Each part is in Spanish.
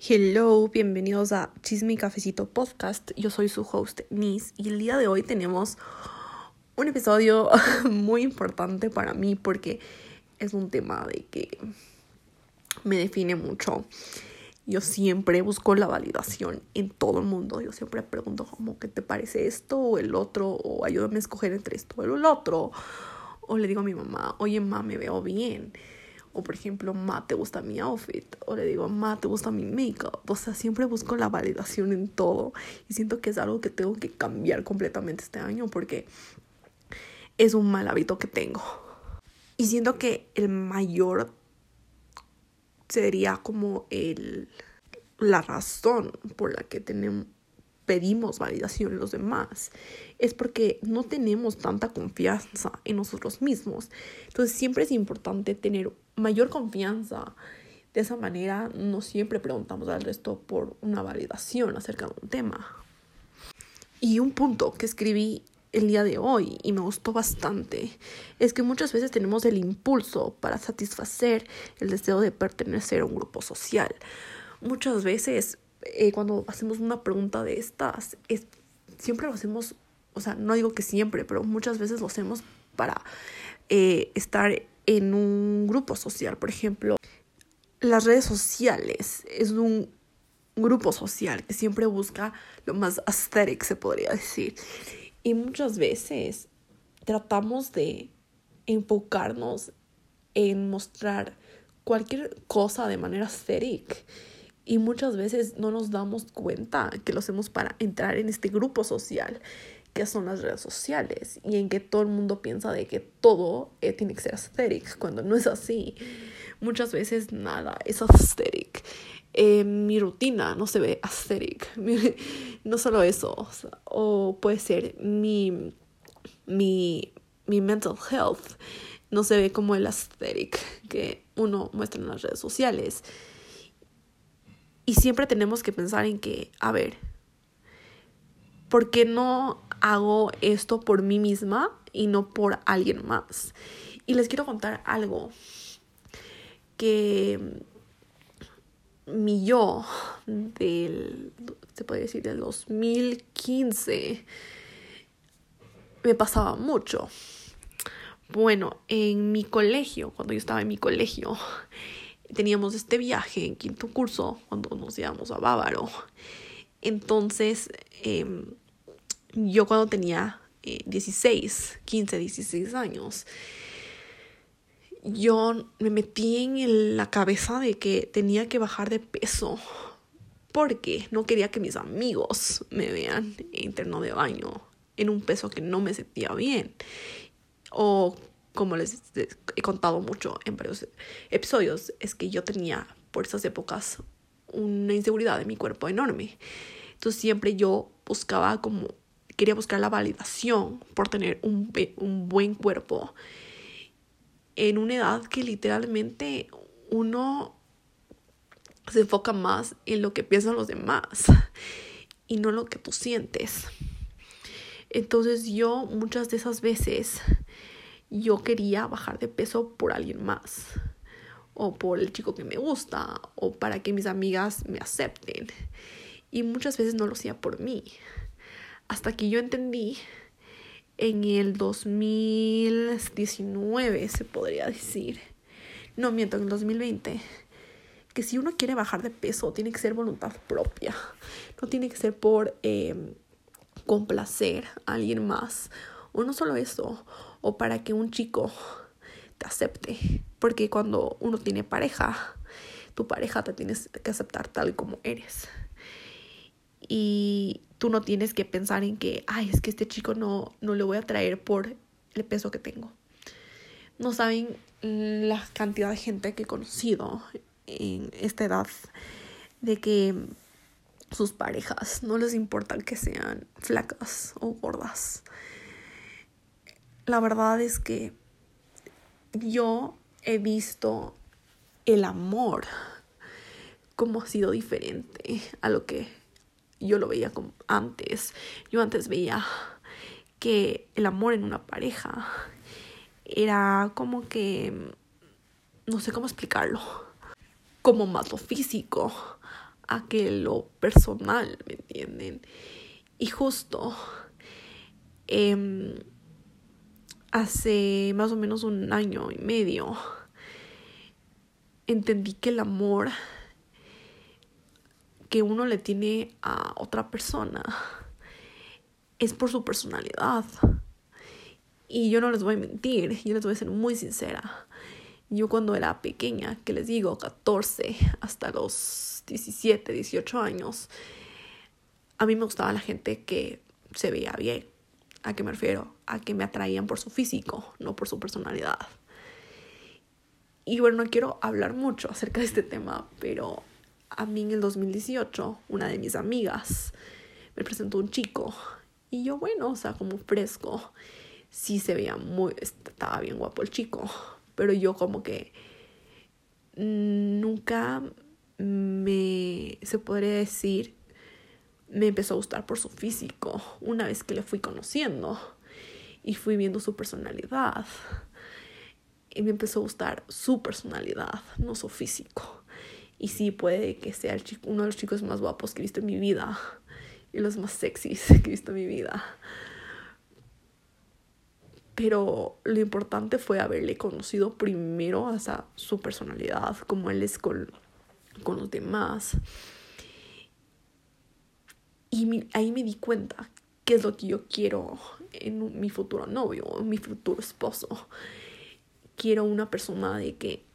Hello, bienvenidos a Chisme y Cafecito Podcast. Yo soy su host, Nis, y el día de hoy tenemos un episodio muy importante para mí porque es un tema de que me define mucho. Yo siempre busco la validación en todo el mundo. Yo siempre pregunto como, ¿qué te parece esto o el otro? O ayúdame a escoger entre esto o el otro. O le digo a mi mamá, oye, mamá, me veo bien o por ejemplo, ma, ¿te gusta mi outfit? O le digo, ma, ¿te gusta mi makeup? O sea, siempre busco la validación en todo. Y siento que es algo que tengo que cambiar completamente este año porque es un mal hábito que tengo. Y siento que el mayor sería como el, la razón por la que tenemos, pedimos validación los demás es porque no tenemos tanta confianza en nosotros mismos. Entonces siempre es importante tener mayor confianza. De esa manera no siempre preguntamos al resto por una validación acerca de un tema. Y un punto que escribí el día de hoy y me gustó bastante es que muchas veces tenemos el impulso para satisfacer el deseo de pertenecer a un grupo social. Muchas veces eh, cuando hacemos una pregunta de estas, es, siempre lo hacemos, o sea, no digo que siempre, pero muchas veces lo hacemos para eh, estar en un grupo social. Por ejemplo, las redes sociales es un grupo social que siempre busca lo más aesthetic, se podría decir. Y muchas veces tratamos de enfocarnos en mostrar cualquier cosa de manera aesthetic. Y muchas veces no nos damos cuenta que lo hacemos para entrar en este grupo social son las redes sociales y en que todo el mundo piensa de que todo eh, tiene que ser aesthetic cuando no es así. Muchas veces nada es aesthetic. Eh, mi rutina no se ve aesthetic. no solo eso. O, puede ser mi, mi, mi mental health no se ve como el aesthetic que uno muestra en las redes sociales. Y siempre tenemos que pensar en que, a ver, ¿por qué no hago esto por mí misma y no por alguien más. Y les quiero contar algo que mi yo del, se puede decir, del 2015 me pasaba mucho. Bueno, en mi colegio, cuando yo estaba en mi colegio, teníamos este viaje en quinto curso, cuando nos íbamos a Bávaro. Entonces, eh, yo cuando tenía 16, 15, 16 años, yo me metí en la cabeza de que tenía que bajar de peso porque no quería que mis amigos me vean interno de baño en un peso que no me sentía bien. O como les he contado mucho en varios episodios, es que yo tenía por esas épocas una inseguridad de mi cuerpo enorme. Entonces siempre yo buscaba como quería buscar la validación por tener un, un buen cuerpo en una edad que literalmente uno se enfoca más en lo que piensan los demás y no lo que tú sientes. Entonces yo muchas de esas veces yo quería bajar de peso por alguien más o por el chico que me gusta o para que mis amigas me acepten. Y muchas veces no lo hacía por mí hasta que yo entendí en el 2019, se podría decir. No, miento, en el 2020. Que si uno quiere bajar de peso, tiene que ser voluntad propia. No tiene que ser por eh, complacer a alguien más. O no solo eso, o para que un chico te acepte. Porque cuando uno tiene pareja, tu pareja te tienes que aceptar tal como eres. Y tú no tienes que pensar en que, ay, es que este chico no, no le voy a traer por el peso que tengo. No saben la cantidad de gente que he conocido en esta edad de que sus parejas no les importa que sean flacas o gordas. La verdad es que yo he visto el amor como ha sido diferente a lo que yo lo veía como antes. Yo antes veía que el amor en una pareja era como que, no sé cómo explicarlo, como más físico, a que lo personal, ¿me entienden? Y justo em, hace más o menos un año y medio entendí que el amor que uno le tiene a otra persona es por su personalidad. Y yo no les voy a mentir, yo les voy a ser muy sincera. Yo cuando era pequeña, que les digo, 14 hasta los 17, 18 años, a mí me gustaba la gente que se veía bien. ¿A qué me refiero? A que me atraían por su físico, no por su personalidad. Y bueno, no quiero hablar mucho acerca de este tema, pero a mí en el 2018, una de mis amigas me presentó un chico. Y yo, bueno, o sea, como fresco sí se veía muy, estaba bien guapo el chico, pero yo como que nunca me, se podría decir, me empezó a gustar por su físico una vez que le fui conociendo y fui viendo su personalidad. Y me empezó a gustar su personalidad, no su físico. Y sí, puede que sea uno de los chicos más guapos que he visto en mi vida y los más sexys que he visto en mi vida pero lo importante fue haberle conocido primero hasta su personalidad, como él es con, con los demás. Y ahí me di cuenta qué es lo que yo quiero en mi futuro novio, en mi futuro esposo. Quiero una persona de que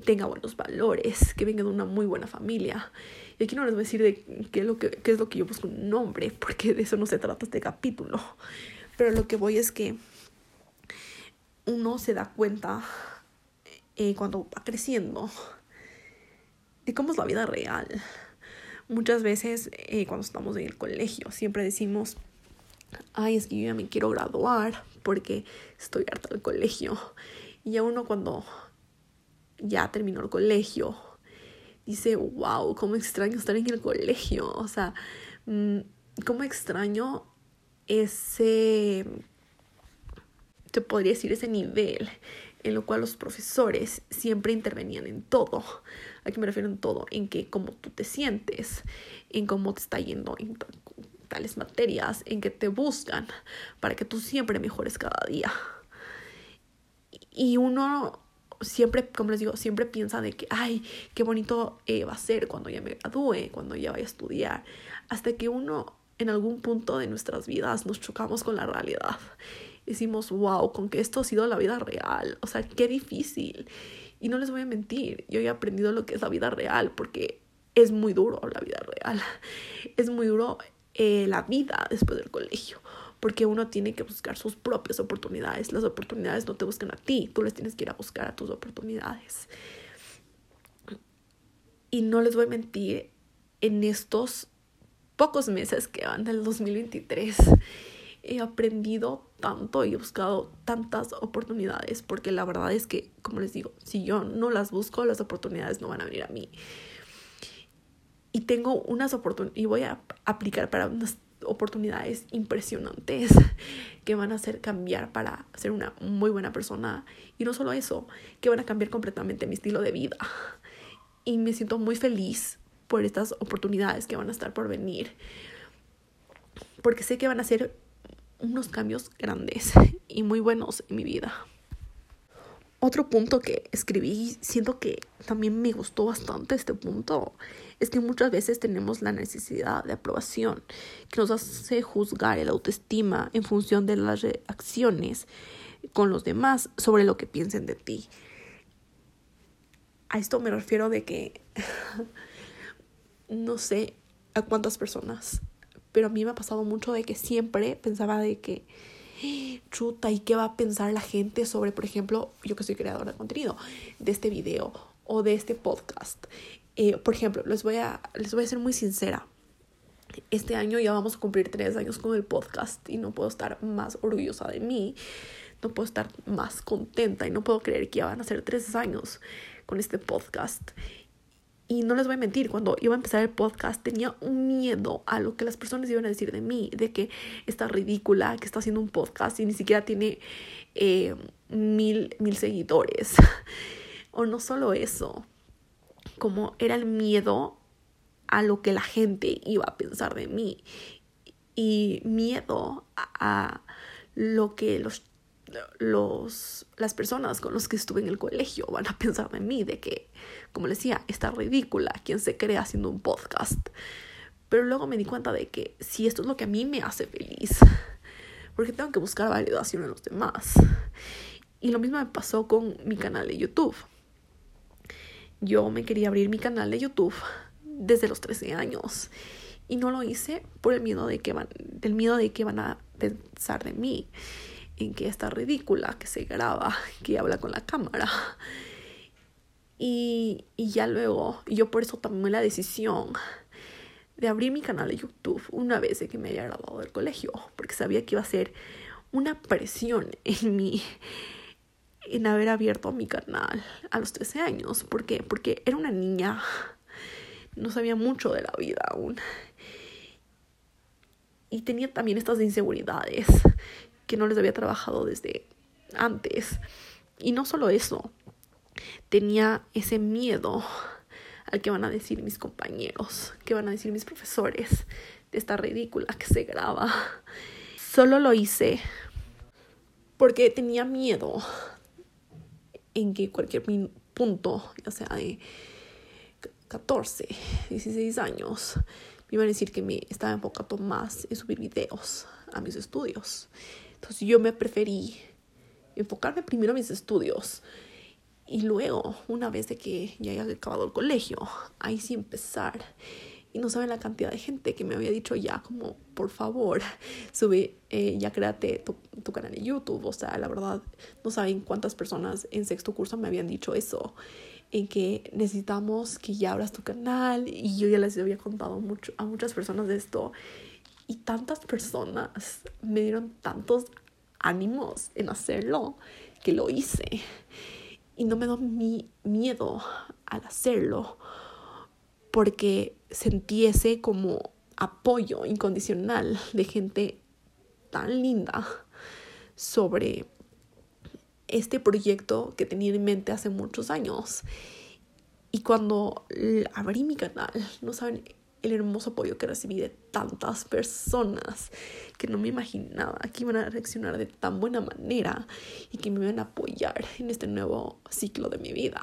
tenga buenos valores, que venga de una muy buena familia. Y aquí no les voy a decir de qué es lo que, es lo que yo busco un hombre, porque de eso no se trata este capítulo. Pero lo que voy es que uno se da cuenta eh, cuando va creciendo de cómo es la vida real. Muchas veces eh, cuando estamos en el colegio siempre decimos, ay, es que yo ya me quiero graduar porque estoy harta del colegio. Y a uno cuando ya terminó el colegio dice, wow, cómo extraño estar en el colegio. O sea, mm, cómo extraño ese te podría decir ese nivel en lo cual los profesores siempre intervenían en todo. ¿A qué me refiero en todo? En que cómo tú te sientes, en cómo te está yendo en tales materias, en que te buscan para que tú siempre mejores cada día. Y uno siempre, como les digo, siempre piensa de que, ay, qué bonito eh, va a ser cuando ya me gradúe, cuando ya vaya a estudiar, hasta que uno en algún punto de nuestras vidas nos chocamos con la realidad decimos, wow, con que esto ha sido la vida real. O sea, qué difícil. Y no les voy a mentir, yo he aprendido lo que es la vida real porque es muy duro la vida real. Es muy duro eh, la vida después del colegio porque uno tiene que buscar sus propias oportunidades. Las oportunidades no te buscan a ti, tú les tienes que ir a buscar a tus oportunidades. Y no les voy a mentir, en estos pocos meses que van del 2023, he aprendido tanto y he buscado tantas oportunidades porque la verdad es que, como les digo, si yo no las busco, las oportunidades no van a venir a mí. Y tengo unas oportunidades, y voy a aplicar para unas oportunidades impresionantes que van a hacer cambiar para ser una muy buena persona. Y no solo eso, que van a cambiar completamente mi estilo de vida. Y me siento muy feliz por estas oportunidades que van a estar por venir. Porque sé que van a ser unos cambios grandes y muy buenos en mi vida. Otro punto que escribí, siento que también me gustó bastante este punto, es que muchas veces tenemos la necesidad de aprobación que nos hace juzgar el autoestima en función de las reacciones con los demás sobre lo que piensen de ti. A esto me refiero de que no sé a cuántas personas pero a mí me ha pasado mucho de que siempre pensaba de que, chuta, ¿y qué va a pensar la gente sobre, por ejemplo, yo que soy creadora de contenido, de este video o de este podcast? Eh, por ejemplo, les voy, a, les voy a ser muy sincera. Este año ya vamos a cumplir tres años con el podcast y no puedo estar más orgullosa de mí, no puedo estar más contenta y no puedo creer que ya van a ser tres años con este podcast. Y no les voy a mentir, cuando iba a empezar el podcast tenía un miedo a lo que las personas iban a decir de mí, de que está ridícula, que está haciendo un podcast y ni siquiera tiene eh, mil, mil seguidores. o no solo eso, como era el miedo a lo que la gente iba a pensar de mí y miedo a, lo que los, los, las personas con las que estuve en el colegio van a pensar de mí, de que, como les decía, está ridícula, quien se cree haciendo un podcast. Pero luego me di cuenta de que si esto es lo que a mí me hace feliz, porque tengo que buscar validación en los demás. Y lo mismo me pasó con mi canal de YouTube. Yo me quería abrir mi canal de YouTube desde los 13 años y no lo hice por el miedo de que van, del miedo de que van a pensar de mí, en que está ridícula, que se graba, que habla con la cámara. Y, y ya luego, yo por eso tomé la decisión de abrir mi canal de YouTube una vez de que me haya graduado del colegio, porque sabía que iba a ser una presión en mí en haber abierto mi canal a los 13 años. ¿Por qué? Porque era una niña, no sabía mucho de la vida aún. Y tenía también estas inseguridades que no les había trabajado desde antes. Y no solo eso, tenía ese miedo al que van a decir mis compañeros, que van a decir mis profesores de esta ridícula que se graba. Solo lo hice porque tenía miedo en que cualquier punto, ya sea de 14, 16 años, me iban a decir que me estaba enfocando más en subir videos a mis estudios. Entonces yo me preferí enfocarme primero a mis estudios y luego, una vez de que ya haya acabado el colegio, ahí sí empezar. Y no saben la cantidad de gente que me había dicho ya como, por favor, sube, eh, ya créate tu, tu, canal de YouTube. O sea, la verdad, no saben cuántas personas en sexto curso me habían dicho eso. En que necesitamos que ya abras tu canal. Y yo ya les había contado mucho, a muchas personas de esto. Y tantas personas me dieron tantos ánimos en hacerlo que lo hice y no me da mi miedo al hacerlo porque sentí ese como apoyo incondicional de gente tan linda sobre este proyecto que tenía en mente hace muchos años. Y cuando abrí mi canal, no saben el hermoso apoyo que recibí de tantas personas que no me imaginaba que iban a reaccionar de tan buena manera y que me iban a apoyar en este nuevo ciclo de mi vida.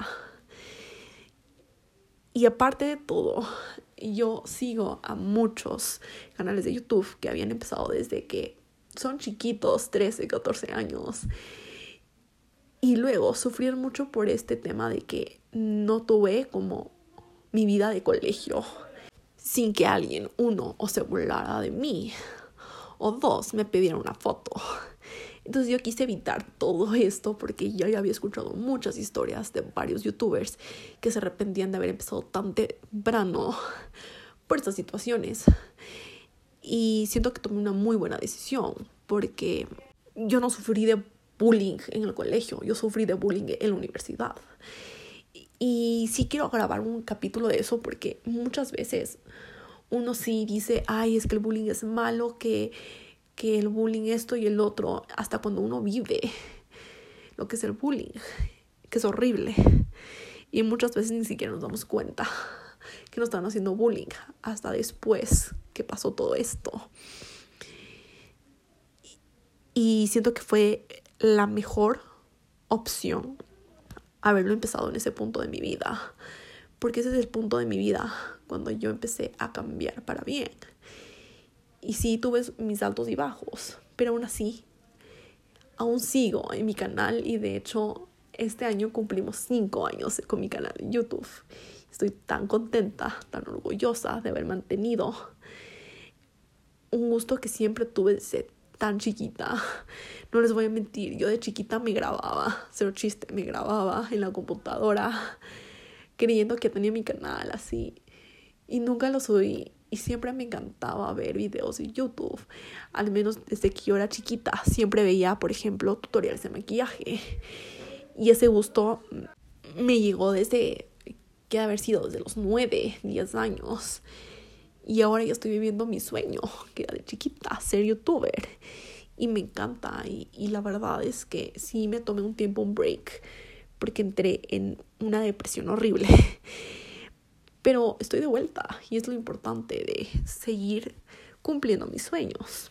Y aparte de todo, yo sigo a muchos canales de YouTube que habían empezado desde que son chiquitos, 13, 14 años. Y luego sufrieron mucho por este tema de que no tuve como mi vida de colegio sin que alguien, uno, o se burlara de mí, o dos, me pidiera una foto. Entonces yo quise evitar todo esto porque ya había escuchado muchas historias de varios youtubers que se arrepentían de haber empezado tan temprano por estas situaciones. Y siento que tomé una muy buena decisión porque yo no sufrí de bullying en el colegio, yo sufrí de bullying en la universidad. Y sí quiero grabar un capítulo de eso porque muchas veces uno sí dice, ay, es que el bullying es malo, que, que el bullying esto y el otro, hasta cuando uno vive lo que es el bullying, que es horrible. Y muchas veces ni siquiera nos damos cuenta que nos están haciendo bullying hasta después que pasó todo esto. Y siento que fue la mejor opción haberlo empezado en ese punto de mi vida. Porque ese es el punto de mi vida cuando yo empecé a cambiar para bien. Y sí tuve mis altos y bajos, pero aún así, aún sigo en mi canal y de hecho este año cumplimos cinco años con mi canal en YouTube. Estoy tan contenta, tan orgullosa de haber mantenido un gusto que siempre tuve desde tan chiquita. No les voy a mentir, yo de chiquita me grababa, cero chiste, me grababa en la computadora creyendo que tenía mi canal así y nunca lo subí y siempre me encantaba ver videos en YouTube. Al menos desde que yo era chiquita, siempre veía, por ejemplo, tutoriales de maquillaje. Y ese gusto me llegó desde que haber sido desde los 9, 10 años. Y ahora ya estoy viviendo mi sueño, que era de chiquita, ser youtuber. Y me encanta. Y, y la verdad es que sí me tomé un tiempo, un break, porque entré en una depresión horrible. Pero estoy de vuelta y es lo importante de seguir cumpliendo mis sueños.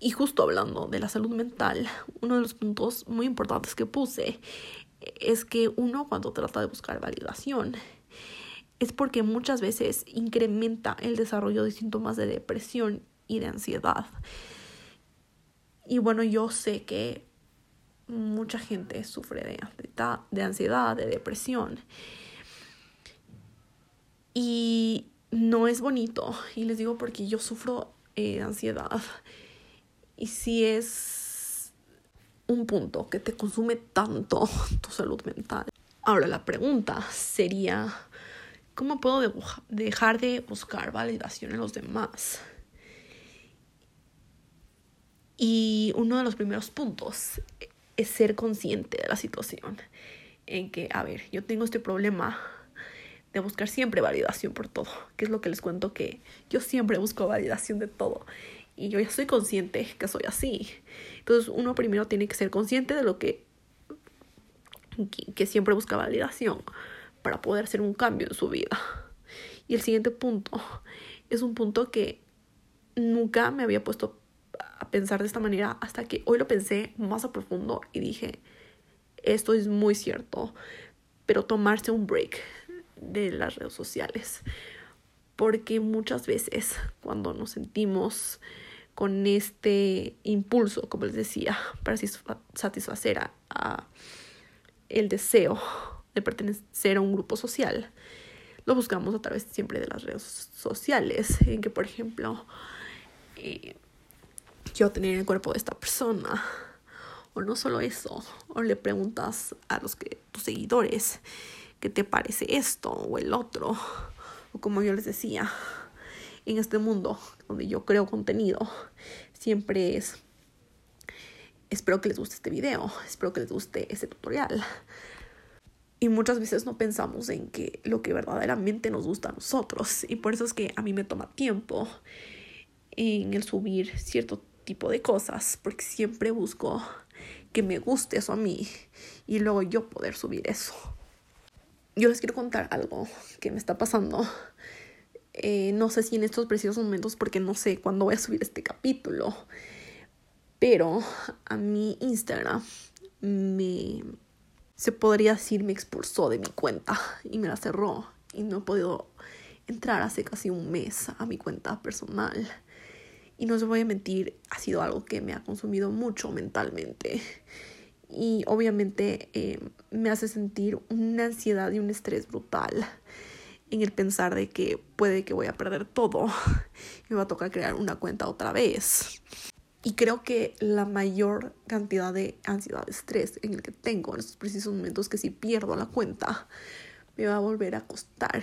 Y justo hablando de la salud mental, uno de los puntos muy importantes que puse es que uno cuando trata de buscar validación es porque muchas veces incrementa el desarrollo de síntomas de depresión y de ansiedad. Y bueno, yo sé que mucha gente sufre de, de ansiedad, de depresión. Y no es bonito. Y les digo porque yo sufro eh, ansiedad. Y si es un punto que te consume tanto tu salud mental. Ahora la pregunta sería, ¿cómo puedo dejar de buscar validación en los demás? Y uno de los primeros puntos es ser consciente de la situación. En que, a ver, yo tengo este problema buscar siempre validación por todo, que es lo que les cuento que yo siempre busco validación de todo y yo ya soy consciente que soy así. Entonces uno primero tiene que ser consciente de lo que, que, siempre busca validación para poder hacer un cambio en su vida. Y el siguiente punto es un punto que nunca me había puesto a pensar de esta manera hasta que hoy lo pensé más a profundo y dije, esto es muy cierto, pero tomarse un break de las redes sociales. Porque muchas veces cuando nos sentimos con este impulso, como les decía, para satisfacer a, el deseo de pertenecer a un grupo social, lo buscamos a través siempre de las redes sociales, en que por ejemplo eh, quiero tener el cuerpo de esta persona, o no solo eso, o le preguntas a los que tus seguidores ¿qué te parece esto o el otro? O como yo les decía, en este mundo donde yo creo contenido, siempre es, espero que les guste este video, espero que les guste este tutorial. Y muchas veces no pensamos en que lo que verdaderamente nos gusta a nosotros. Y por eso es que a mí me toma tiempo en el subir cierto tipo de cosas, porque siempre busco que me guste eso a mí y luego yo poder subir eso yo les quiero contar algo que me está pasando. Eh, no sé si en estos precisos momentos, porque no sé cuándo voy a subir este capítulo. Pero a mi Instagram me. Se podría decir, me expulsó de mi cuenta y me la cerró. Y no he podido entrar hace casi un mes a mi cuenta personal. Y no se voy a mentir, ha sido algo que me ha consumido mucho mentalmente y obviamente eh, me hace sentir una ansiedad y un estrés brutal en el pensar de que puede que voy a perder todo y me va a tocar crear una cuenta otra vez. Y creo que la mayor cantidad de ansiedad, de estrés en el que tengo en estos precisos momentos que si pierdo la cuenta, me va a volver a costar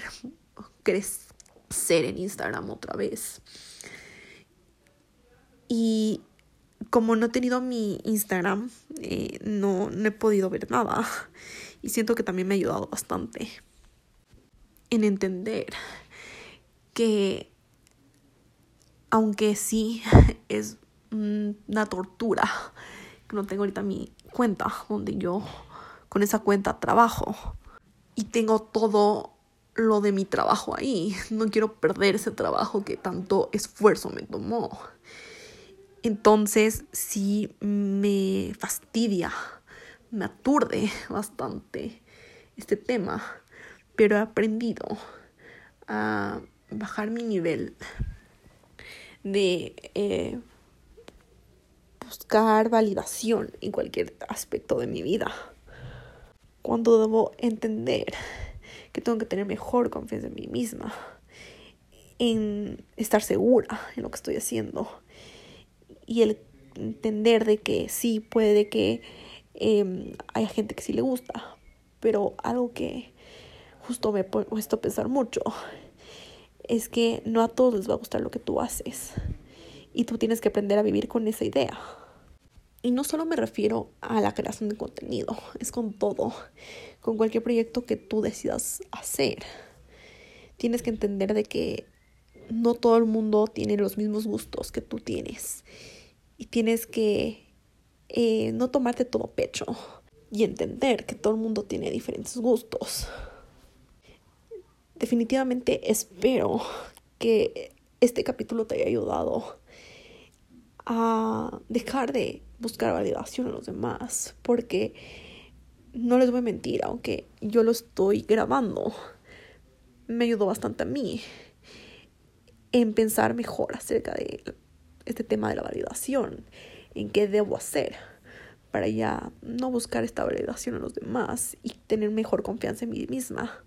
crecer en Instagram otra vez. Y como no he tenido mi Instagram, eh, no, no he podido ver nada. Y siento que también me ha ayudado bastante en entender que aunque sí es una tortura que no tengo ahorita mi cuenta donde yo con esa cuenta trabajo y tengo todo lo de mi trabajo ahí. No quiero perder ese trabajo que tanto esfuerzo me tomó. Entonces sí me fastidia, me aturde bastante este tema, pero he aprendido a bajar mi nivel de eh, buscar validación en cualquier aspecto de mi vida. Cuando debo entender que tengo que tener mejor confianza en mí misma, en estar segura en lo que estoy haciendo y el entender de que sí puede que eh, haya gente que sí le gusta, pero algo que justo me he puesto a pensar mucho es que no a todos les va a gustar lo que tú haces y tú tienes que aprender a vivir con esa idea. Y no solo me refiero a la creación de contenido, es con todo, con cualquier proyecto que tú decidas hacer. Tienes que entender de que no todo el mundo tiene los mismos gustos que tú tienes y tienes que eh, no tomarte todo pecho y entender que todo el mundo tiene diferentes gustos. definitivamente espero que este capítulo te haya ayudado a dejar de buscar validación en los demás, porque no les voy a mentir, aunque yo lo estoy grabando, me ayudó bastante a mí en pensar mejor acerca de este tema de la validación, en qué debo hacer para ya no buscar esta validación en los demás y tener mejor confianza en mí misma.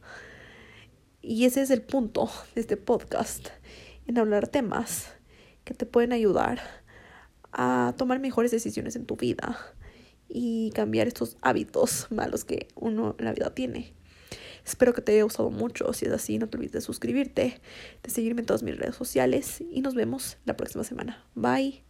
Y ese es el punto de este podcast, en hablar temas que te pueden ayudar a tomar mejores decisiones en tu vida y cambiar estos hábitos malos que uno en la vida tiene. Espero que te haya gustado mucho. Si es así, no te olvides de suscribirte, de seguirme en todas mis redes sociales y nos vemos la próxima semana. Bye.